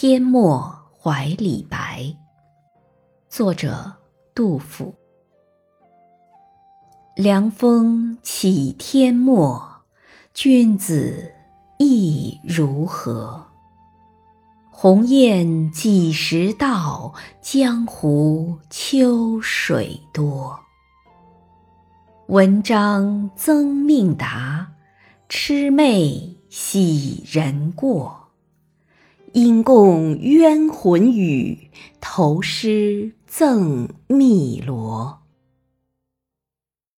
天末怀李白。作者杜甫。凉风起天末，君子意如何？鸿雁几时到？江湖秋水多。文章曾命达，魑魅喜人过。因共冤魂语，投诗赠汨罗。